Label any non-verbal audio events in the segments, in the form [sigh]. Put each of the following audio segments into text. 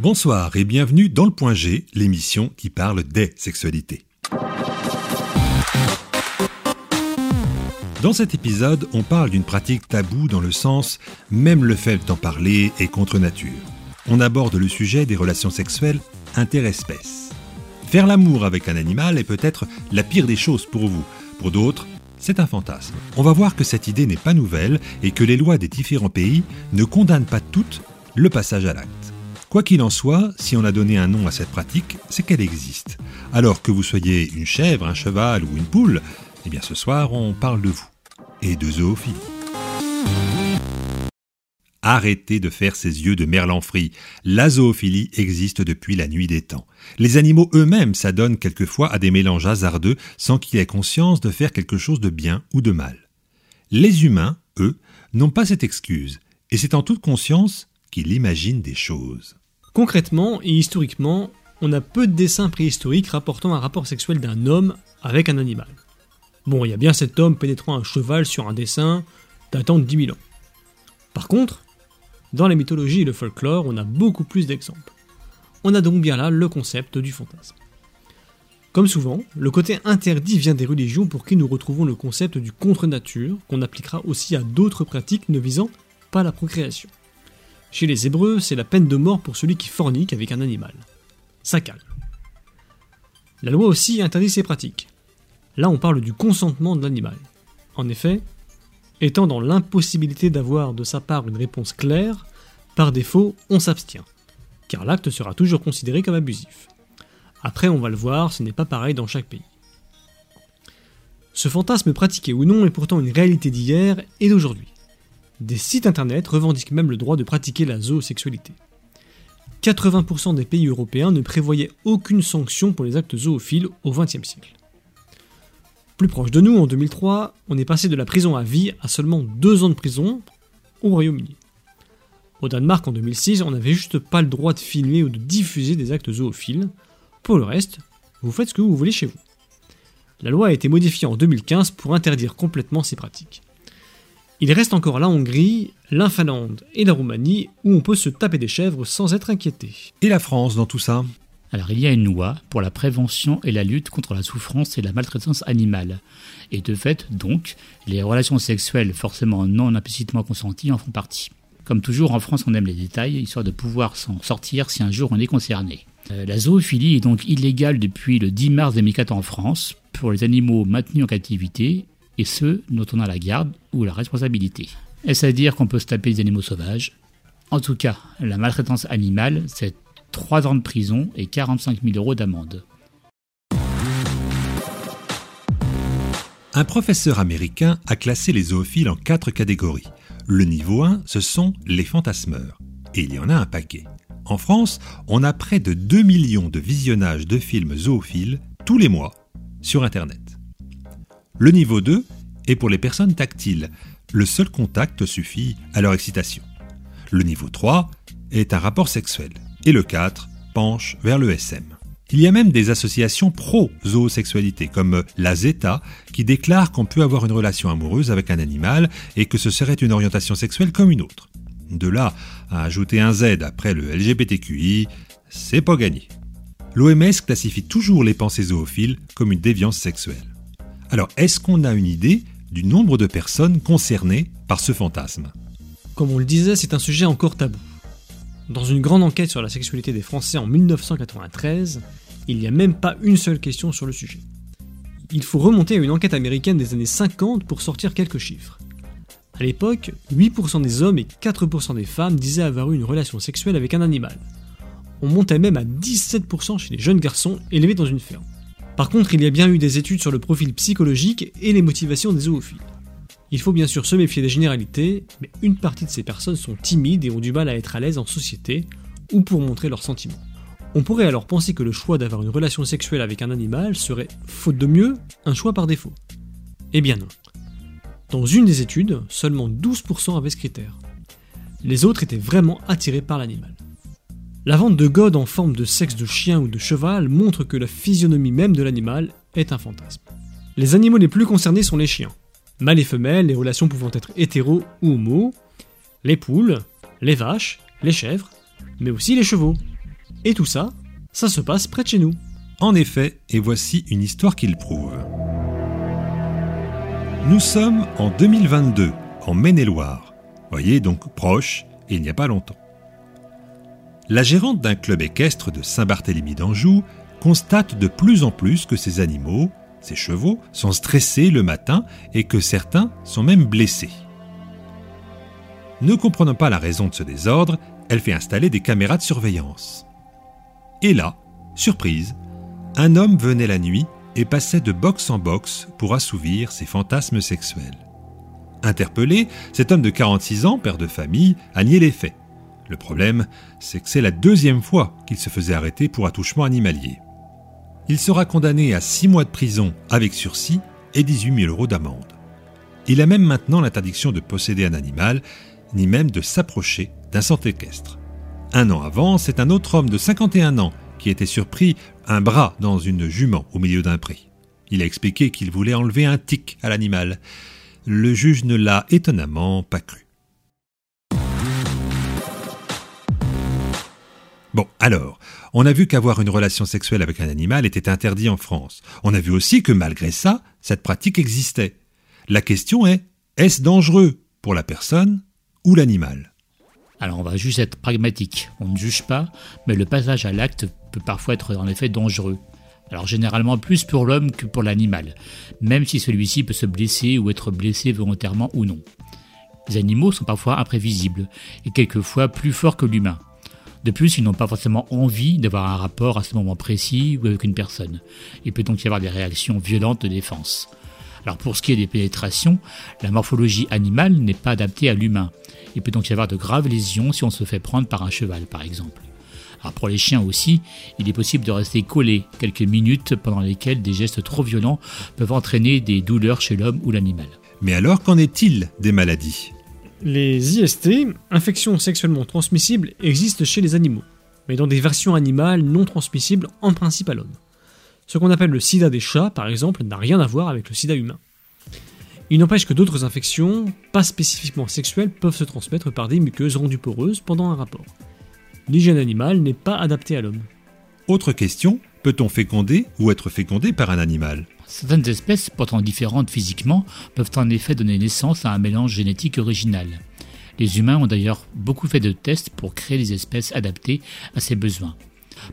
Bonsoir et bienvenue dans le Point G, l'émission qui parle des sexualités. Dans cet épisode, on parle d'une pratique taboue dans le sens même le fait d'en parler est contre nature. On aborde le sujet des relations sexuelles interespèces. Faire l'amour avec un animal est peut-être la pire des choses pour vous. Pour d'autres, c'est un fantasme. On va voir que cette idée n'est pas nouvelle et que les lois des différents pays ne condamnent pas toutes le passage à l'acte. Quoi qu'il en soit, si on a donné un nom à cette pratique, c'est qu'elle existe. Alors que vous soyez une chèvre, un cheval ou une poule, eh bien ce soir on parle de vous et de zoophilie. Arrêtez de faire ces yeux de merlanfri. La zoophilie existe depuis la nuit des temps. Les animaux eux-mêmes s'adonnent quelquefois à des mélanges hasardeux sans qu'ils aient conscience de faire quelque chose de bien ou de mal. Les humains, eux, n'ont pas cette excuse, et c'est en toute conscience qu'ils imaginent des choses. Concrètement et historiquement, on a peu de dessins préhistoriques rapportant un rapport sexuel d'un homme avec un animal. Bon, il y a bien cet homme pénétrant un cheval sur un dessin datant de 10 000 ans. Par contre, dans la mythologie et le folklore, on a beaucoup plus d'exemples. On a donc bien là le concept du fantasme. Comme souvent, le côté interdit vient des religions pour qui nous retrouvons le concept du contre-nature, qu'on appliquera aussi à d'autres pratiques ne visant pas la procréation. Chez les Hébreux, c'est la peine de mort pour celui qui fornique avec un animal. Ça calme. La loi aussi interdit ces pratiques. Là, on parle du consentement de l'animal. En effet, étant dans l'impossibilité d'avoir de sa part une réponse claire, par défaut, on s'abstient, car l'acte sera toujours considéré comme abusif. Après, on va le voir, ce n'est pas pareil dans chaque pays. Ce fantasme pratiqué ou non est pourtant une réalité d'hier et d'aujourd'hui. Des sites internet revendiquent même le droit de pratiquer la zoosexualité. 80% des pays européens ne prévoyaient aucune sanction pour les actes zoophiles au XXe siècle. Plus proche de nous, en 2003, on est passé de la prison à vie à seulement 2 ans de prison au Royaume-Uni. Au Danemark, en 2006, on n'avait juste pas le droit de filmer ou de diffuser des actes zoophiles. Pour le reste, vous faites ce que vous voulez chez vous. La loi a été modifiée en 2015 pour interdire complètement ces pratiques. Il reste encore la Hongrie, la Finlande et la Roumanie où on peut se taper des chèvres sans être inquiété. Et la France dans tout ça? Alors il y a une loi pour la prévention et la lutte contre la souffrance et la maltraitance animale. Et de fait, donc, les relations sexuelles forcément non implicitement consenties en font partie. Comme toujours, en France, on aime les détails, histoire de pouvoir s'en sortir si un jour on est concerné. Euh, la zoophilie est donc illégale depuis le 10 mars 2004 en France pour les animaux maintenus en captivité et ceux dont on a la garde ou la responsabilité. Est-ce à dire qu'on peut se taper des animaux sauvages? En tout cas, la maltraitance animale, c'est 3 ans de prison et 45 000 euros d'amende. Un professeur américain a classé les zoophiles en quatre catégories. Le niveau 1, ce sont les fantasmeurs. Et il y en a un paquet. En France, on a près de 2 millions de visionnages de films zoophiles tous les mois sur Internet. Le niveau 2 est pour les personnes tactiles. Le seul contact suffit à leur excitation. Le niveau 3 est un rapport sexuel. Et le 4 penche vers le SM. Il y a même des associations pro-zoosexualité, comme la Zeta, qui déclare qu'on peut avoir une relation amoureuse avec un animal et que ce serait une orientation sexuelle comme une autre. De là à ajouter un Z après le LGBTQI, c'est pas gagné. L'OMS classifie toujours les pensées zoophiles comme une déviance sexuelle. Alors, est-ce qu'on a une idée du nombre de personnes concernées par ce fantasme? Comme on le disait, c'est un sujet encore tabou. Dans une grande enquête sur la sexualité des Français en 1993, il n'y a même pas une seule question sur le sujet. Il faut remonter à une enquête américaine des années 50 pour sortir quelques chiffres. À l'époque, 8% des hommes et 4% des femmes disaient avoir eu une relation sexuelle avec un animal. On montait même à 17% chez les jeunes garçons élevés dans une ferme. Par contre, il y a bien eu des études sur le profil psychologique et les motivations des zoophiles. Il faut bien sûr se méfier des généralités, mais une partie de ces personnes sont timides et ont du mal à être à l'aise en société ou pour montrer leurs sentiments. On pourrait alors penser que le choix d'avoir une relation sexuelle avec un animal serait, faute de mieux, un choix par défaut. Eh bien non. Dans une des études, seulement 12% avaient ce critère. Les autres étaient vraiment attirés par l'animal. La vente de godes en forme de sexe de chien ou de cheval montre que la physionomie même de l'animal est un fantasme. Les animaux les plus concernés sont les chiens. Mâles et femelles, les relations pouvant être hétéro ou homo, les poules, les vaches, les chèvres, mais aussi les chevaux. Et tout ça, ça se passe près de chez nous. En effet, et voici une histoire qui le prouve. Nous sommes en 2022, en Maine-et-Loire. Voyez donc proche, et il n'y a pas longtemps. La gérante d'un club équestre de Saint-Barthélemy d'Anjou constate de plus en plus que ces animaux, ces chevaux, sont stressés le matin et que certains sont même blessés. Ne comprenant pas la raison de ce désordre, elle fait installer des caméras de surveillance. Et là, surprise, un homme venait la nuit et passait de box en box pour assouvir ses fantasmes sexuels. Interpellé, cet homme de 46 ans, père de famille, a nié les faits. Le problème, c'est que c'est la deuxième fois qu'il se faisait arrêter pour attouchement animalier. Il sera condamné à 6 mois de prison avec sursis et 18 000 euros d'amende. Il a même maintenant l'interdiction de posséder un animal, ni même de s'approcher d'un centre équestre. Un an avant, c'est un autre homme de 51 ans qui était surpris un bras dans une jument au milieu d'un pré. Il a expliqué qu'il voulait enlever un tic à l'animal. Le juge ne l'a étonnamment pas cru. Bon, alors, on a vu qu'avoir une relation sexuelle avec un animal était interdit en France. On a vu aussi que malgré ça, cette pratique existait. La question est, est-ce dangereux pour la personne ou l'animal? Alors on va juste être pragmatique, on ne juge pas, mais le passage à l'acte peut parfois être en effet dangereux. Alors généralement plus pour l'homme que pour l'animal, même si celui-ci peut se blesser ou être blessé volontairement ou non. Les animaux sont parfois imprévisibles et quelquefois plus forts que l'humain. De plus, ils n'ont pas forcément envie d'avoir un rapport à ce moment précis ou avec une personne. Il peut donc y avoir des réactions violentes de défense. Alors pour ce qui est des pénétrations, la morphologie animale n'est pas adaptée à l'humain. Il peut donc y avoir de graves lésions si on se fait prendre par un cheval, par exemple. Alors pour les chiens aussi, il est possible de rester collé quelques minutes pendant lesquelles des gestes trop violents peuvent entraîner des douleurs chez l'homme ou l'animal. Mais alors qu'en est-il des maladies? Les IST, infections sexuellement transmissibles, existent chez les animaux, mais dans des versions animales non transmissibles en principe à l'homme. Ce qu'on appelle le sida des chats, par exemple, n'a rien à voir avec le sida humain. Il n'empêche que d'autres infections, pas spécifiquement sexuelles, peuvent se transmettre par des muqueuses rendues poreuses pendant un rapport. L'hygiène animale n'est pas adaptée à l'homme. Autre question, peut-on féconder ou être fécondé par un animal? Certaines espèces, pourtant différentes physiquement, peuvent en effet donner naissance à un mélange génétique original. Les humains ont d'ailleurs beaucoup fait de tests pour créer des espèces adaptées à ces besoins.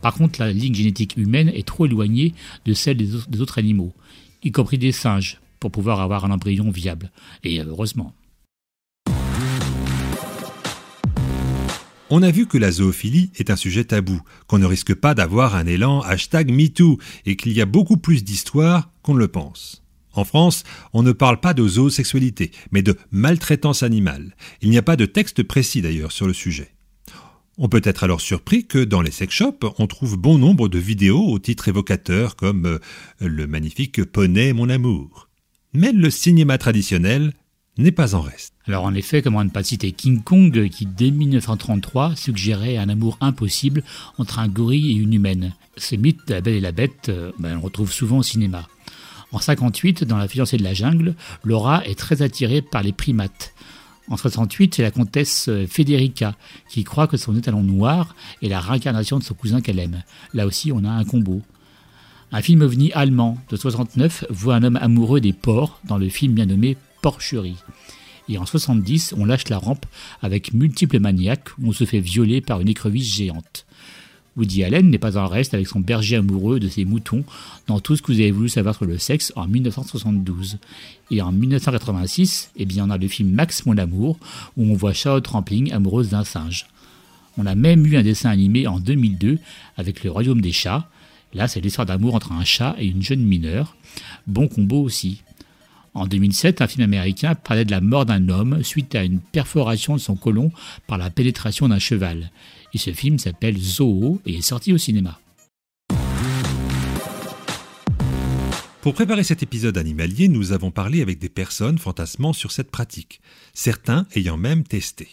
Par contre, la ligne génétique humaine est trop éloignée de celle des autres animaux, y compris des singes, pour pouvoir avoir un embryon viable. Et heureusement. On a vu que la zoophilie est un sujet tabou, qu'on ne risque pas d'avoir un élan hashtag MeToo, et qu'il y a beaucoup plus d'histoires qu'on ne le pense. En France, on ne parle pas de zoosexualité, mais de maltraitance animale. Il n'y a pas de texte précis d'ailleurs sur le sujet. On peut être alors surpris que dans les sex shops, on trouve bon nombre de vidéos au titre évocateur comme euh, Le magnifique poney mon amour mais le cinéma traditionnel n'est pas en reste. Alors en effet, comment ne pas citer King Kong qui dès 1933 suggérait un amour impossible entre un gorille et une humaine. Ce mythe de la belle et la bête, euh, ben, on retrouve souvent au cinéma. En 58, dans La fiancée de la jungle, Laura est très attirée par les primates. En 68, c'est la comtesse euh, Federica qui croit que son étalon noir est la réincarnation de son cousin qu'elle aime. Là aussi, on a un combo. Un film ovni allemand de 69 voit un homme amoureux des porcs dans le film bien nommé Porcherie. Et en 70, on lâche la rampe avec multiples maniaques où on se fait violer par une écrevisse géante. Woody Allen n'est pas en reste avec son berger amoureux de ses moutons dans tout ce que vous avez voulu savoir sur le sexe en 1972. Et en 1986, eh bien, on a le film Max Mon Amour où on voit Charlotte Rampling amoureuse d'un singe. On a même eu un dessin animé en 2002 avec Le Royaume des Chats, Là, c'est l'histoire d'amour entre un chat et une jeune mineure. Bon combo aussi. En 2007, un film américain parlait de la mort d'un homme suite à une perforation de son côlon par la pénétration d'un cheval. Et ce film s'appelle Zoo et est sorti au cinéma. Pour préparer cet épisode animalier, nous avons parlé avec des personnes fantasmant sur cette pratique, certains ayant même testé.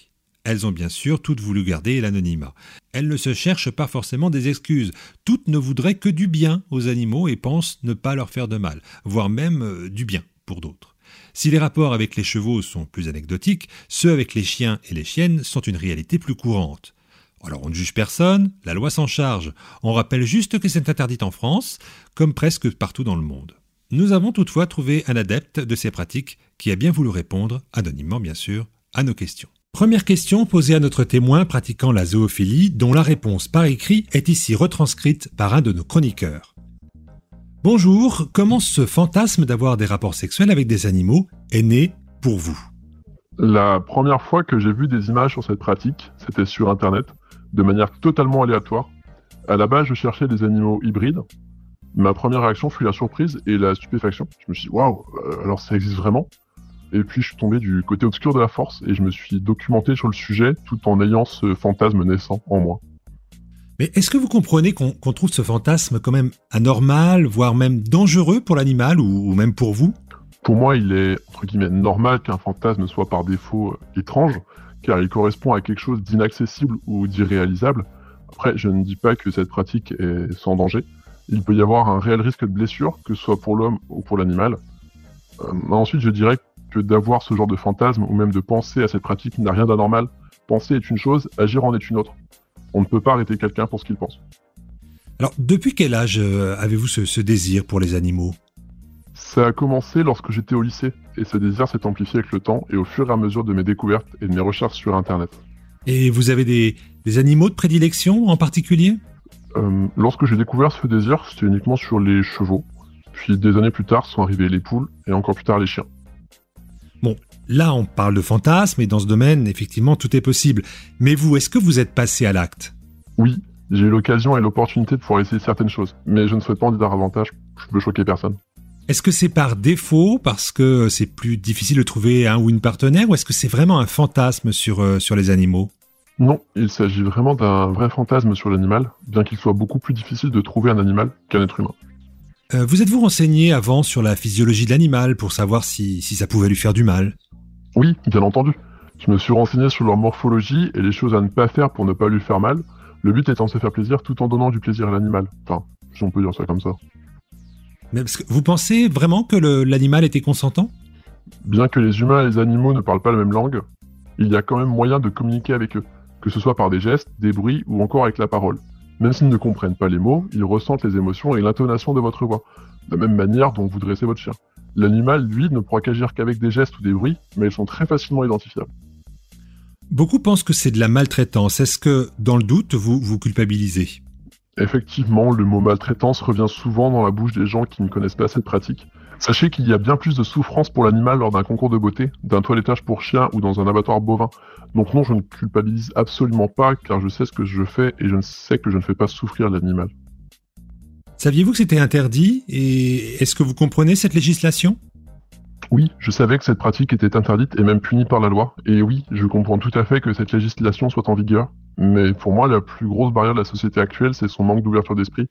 Elles ont bien sûr toutes voulu garder l'anonymat. Elles ne se cherchent pas forcément des excuses. Toutes ne voudraient que du bien aux animaux et pensent ne pas leur faire de mal, voire même euh, du bien pour d'autres. Si les rapports avec les chevaux sont plus anecdotiques, ceux avec les chiens et les chiennes sont une réalité plus courante. Alors on ne juge personne, la loi s'en charge. On rappelle juste que c'est interdit en France, comme presque partout dans le monde. Nous avons toutefois trouvé un adepte de ces pratiques qui a bien voulu répondre, anonymement bien sûr, à nos questions. Première question posée à notre témoin pratiquant la zoophilie, dont la réponse par écrit est ici retranscrite par un de nos chroniqueurs. Bonjour, comment ce fantasme d'avoir des rapports sexuels avec des animaux est né pour vous? La première fois que j'ai vu des images sur cette pratique, c'était sur Internet, de manière totalement aléatoire. À la base, je cherchais des animaux hybrides, ma première réaction fut la surprise et la stupéfaction. Je me suis dit, waouh, euh, alors ça existe vraiment? Et puis je suis tombé du côté obscur de la force et je me suis documenté sur le sujet tout en ayant ce fantasme naissant en moi. Mais est-ce que vous comprenez qu'on trouve ce fantasme quand même anormal, voire même dangereux pour l'animal ou, même pour vous? Pour moi, il est entre guillemets normal qu'un fantasme soit par défaut euh, étrange, car il correspond à quelque chose d'inaccessible ou d'irréalisable. Après, je ne dis pas que cette pratique est sans danger il peut y avoir un réel risque de blessure, que ce soit pour l'homme ou pour l'animal. Euh, ensuite, je dirais que d'avoir ce genre de fantasme ou même de penser à cette pratique n'a rien d'anormal. Penser est une chose, agir en est une autre. On ne peut pas arrêter quelqu'un pour ce qu'il pense. Alors, depuis quel âge euh, avez-vous ce, désir pour les animaux? Ça a commencé lorsque j'étais au lycée, et ce désir s'est amplifié avec le temps et au fur et à mesure de mes découvertes et de mes recherches sur Internet. Et vous avez des animaux de prédilection en particulier? Euh, lorsque j'ai découvert ce désir, c'était uniquement sur les chevaux. Puis des années plus tard sont arrivées les poules et encore plus tard les chiens. Là on parle de fantasme et dans ce domaine, effectivement, tout est possible. Mais vous, est-ce que vous êtes passé à l'acte? Oui, j'ai eu l'occasion et l'opportunité de pouvoir essayer certaines choses, mais je ne souhaite pas en dire davantage, je veux choquer personne. Est-ce que c'est par défaut, parce que c'est plus difficile de trouver un ou une partenaire, ou est-ce que c'est vraiment un fantasme sur, euh, sur les animaux? Non, il s'agit vraiment d'un vrai fantasme sur l'animal, bien qu'il soit beaucoup plus difficile de trouver un animal qu'un être humain. Euh, vous êtes-vous renseigné avant sur la physiologie de l'animal pour savoir si, ça pouvait lui faire du mal? Oui, bien entendu. Je me suis renseigné sur leur morphologie et les choses à ne pas faire pour ne pas lui faire mal, le but étant de se faire plaisir tout en donnant du plaisir à l'animal. Enfin, si on peut dire ça comme ça. Mais parce que vous pensez vraiment que l'animal était consentant? Bien que les humains et les animaux ne parlent pas la même langue, il y a quand même moyen de communiquer avec eux que ce soit par des gestes, des bruits ou encore avec la parole. Même s'ils ne comprennent pas les mots, ils ressentent les émotions et l'intonation de votre voix, de la même manière dont vous dressez votre chien. L'animal, lui, ne pourra qu'agir qu'avec des gestes ou des bruits, mais ils sont très facilement identifiables. Beaucoup pensent que c'est de la maltraitance. Est-ce que, dans le doute, vous vous culpabilisez? Effectivement, le mot maltraitance revient souvent dans la bouche des gens qui ne connaissent pas cette pratique. Sachez qu'il y a bien plus de souffrance pour l'animal lors d'un concours de beauté, d'un toilettage pour chien ou dans un abattoir bovin. Donc non, je ne culpabilise absolument pas car je sais ce que je fais et je sais que je ne fais pas souffrir l'animal. Saviez-vous que c'était interdit et est-ce que vous comprenez cette législation? Oui, je savais que cette pratique était interdite et même punie par la loi. Et oui, je comprends tout à fait que cette législation soit en vigueur. Mais pour moi, la plus grosse barrière de la société actuelle, c'est son manque d'ouverture d'esprit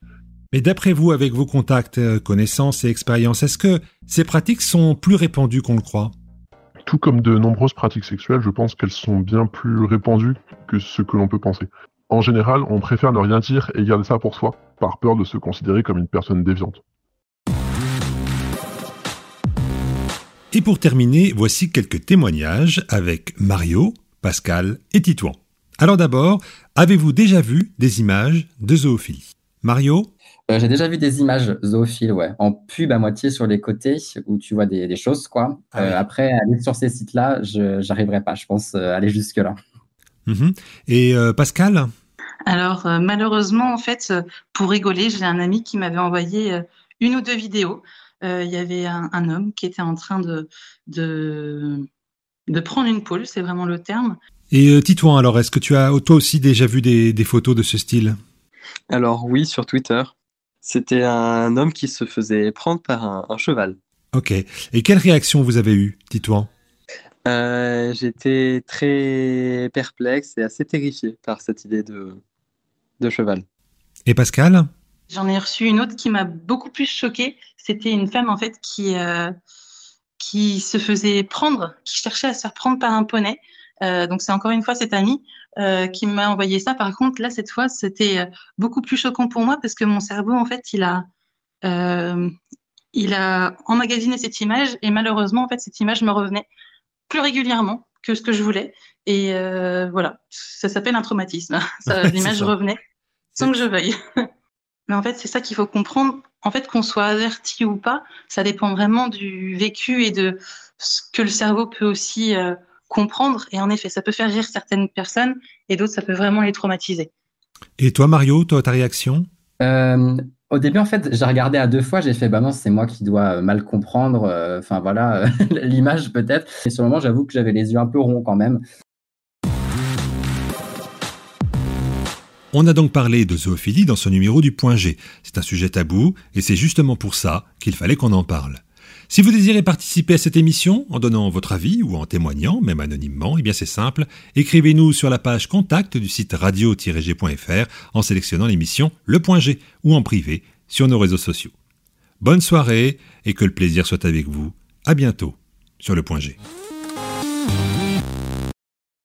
mais d'après vous, avec vos contacts, euh, connaissances et expériences, est-ce que ces pratiques sont plus répandues qu'on le croit? Tout comme de nombreuses pratiques sexuelles, je pense qu'elles sont bien plus répandues que ce que l'on peut penser. En général, on préfère ne rien dire et garder ça pour soi, par peur de se considérer comme une personne déviante. Et pour terminer, voici quelques témoignages avec Mario, Pascal et Titouan. Alors d'abord, avez-vous déjà vu des images de zoophilie Mario? Euh, j'ai déjà vu des images zoophiles, ouais, en pub à moitié sur les côtés où tu vois des, choses, quoi. Ah euh, après, aller sur ces sites-là, je n'arriverai pas, je pense, euh, aller jusque-là. Mhm. Et Pascal Alors, malheureusement, en fait, pour rigoler, j'ai un ami qui m'avait envoyé une ou deux vidéos. Il y avait un, homme qui était en train de, de, de prendre une poule, c'est vraiment le terme. Et Titouan, alors, est-ce que tu as toi aussi déjà vu des, des photos de ce style? Alors oui, sur Twitter. C'était un homme qui se faisait prendre par un, cheval. Ok. Et quelle réaction vous avez eue, Titouan? Euh, J'étais très perplexe et assez terrifié par cette idée de, de cheval. Et Pascal? J'en ai reçu une autre qui m'a beaucoup plus choquée. C'était une femme en fait qui, euh, qui se faisait prendre, qui cherchait à se faire prendre par un poney. Euh, donc c'est encore une fois cet ami euh, qui m'a envoyé ça. Par contre, là, cette fois, c'était beaucoup plus choquant pour moi parce que mon cerveau, en fait, il a, il a emmagasiné cette image et malheureusement, en fait, cette image me revenait plus régulièrement que ce que je voulais. Et voilà, ça s'appelle un traumatisme. [laughs] L'image revenait sans que je veuille. [laughs] Mais en fait, c'est ça qu'il faut comprendre. En fait, qu'on soit averti ou pas, ça dépend vraiment du vécu et de ce que le cerveau peut aussi euh, comprendre. Et en effet, ça peut faire rire certaines personnes et d'autres, ça peut vraiment les traumatiser. Et toi, Mario, toi, ta réaction? Euh, Au début, en fait, j'ai regardé à deux fois. J'ai fait, bah non, c'est moi qui dois mal comprendre. Euh, enfin, voilà, [laughs] l'image peut-être. Et sur le moment, j'avoue que j'avais les yeux un peu ronds quand même. On a donc parlé de zoophilie dans ce numéro du Point G. C'est un sujet tabou et c'est justement pour ça qu'il fallait qu'on en parle. Si vous désirez participer à cette émission en donnant votre avis ou en témoignant, même anonymement, eh bien c'est simple, écrivez-nous sur la page contact du site radio-g.fr en sélectionnant l'émission Le Point G ou en privé sur nos réseaux sociaux. Bonne soirée et que le plaisir soit avec vous. À bientôt sur Le Point G.